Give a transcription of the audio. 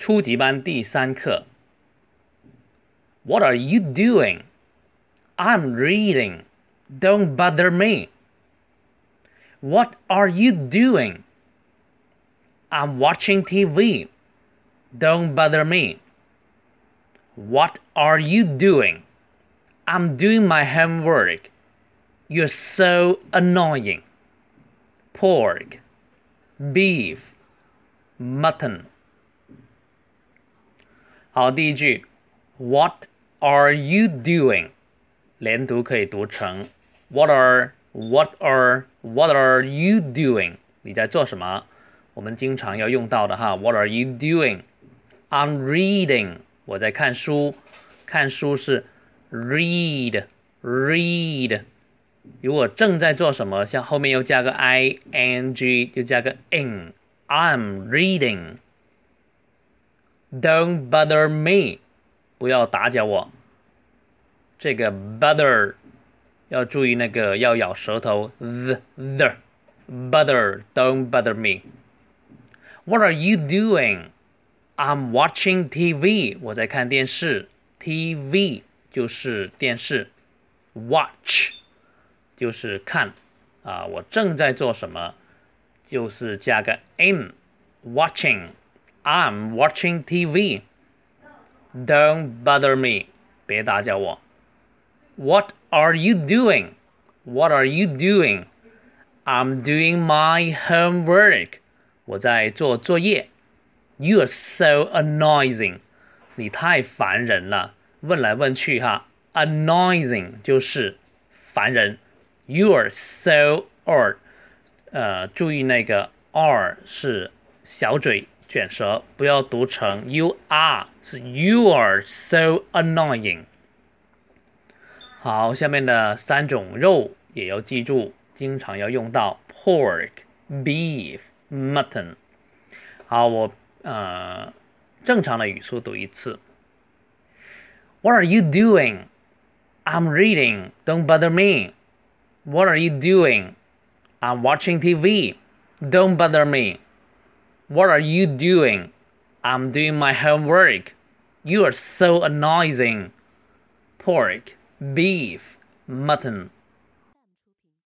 初级班第三课。What are you doing? I'm reading. Don't bother me. What are you doing? I'm watching TV. Don't bother me. What are you doing? I'm doing my homework. You're so annoying. Pork, beef, mutton. 好，第一句，What are you doing？连读可以读成 What are What are What are you doing？你在做什么？我们经常要用到的哈。What are you doing？I'm reading。我在看书。看书是 read read。如果正在做什么，像后面又加个 i n g，就加个 in。I'm reading。 Don't bother me，不要打搅我。这个 bother 要注意那个要咬舌头 the the bother don't bother me. What are you doing? I'm watching TV. 我在看电视。TV 就是电视，watch 就是看啊。我正在做什么？就是加个 in watching. I'm watching TV. Don't bother me. 别打搅我。What are you doing? What are you doing? I'm doing my homework. 我在做作业。You are so annoying. 你太烦人了。问来问去哈，annoying 就是烦人。You are so or，呃，注意那个 r 是小嘴 卷舌，不要读成 you are，是 you are so annoying。好，下面的三种肉也要记住，经常要用到 pork、beef、mutton。好，我呃正常的语速读一次。What are you doing? I'm reading. Don't bother me. What are you doing? I'm watching TV. Don't bother me. What are you doing? I'm doing my homework. You are so annoying. Pork beef, mutton,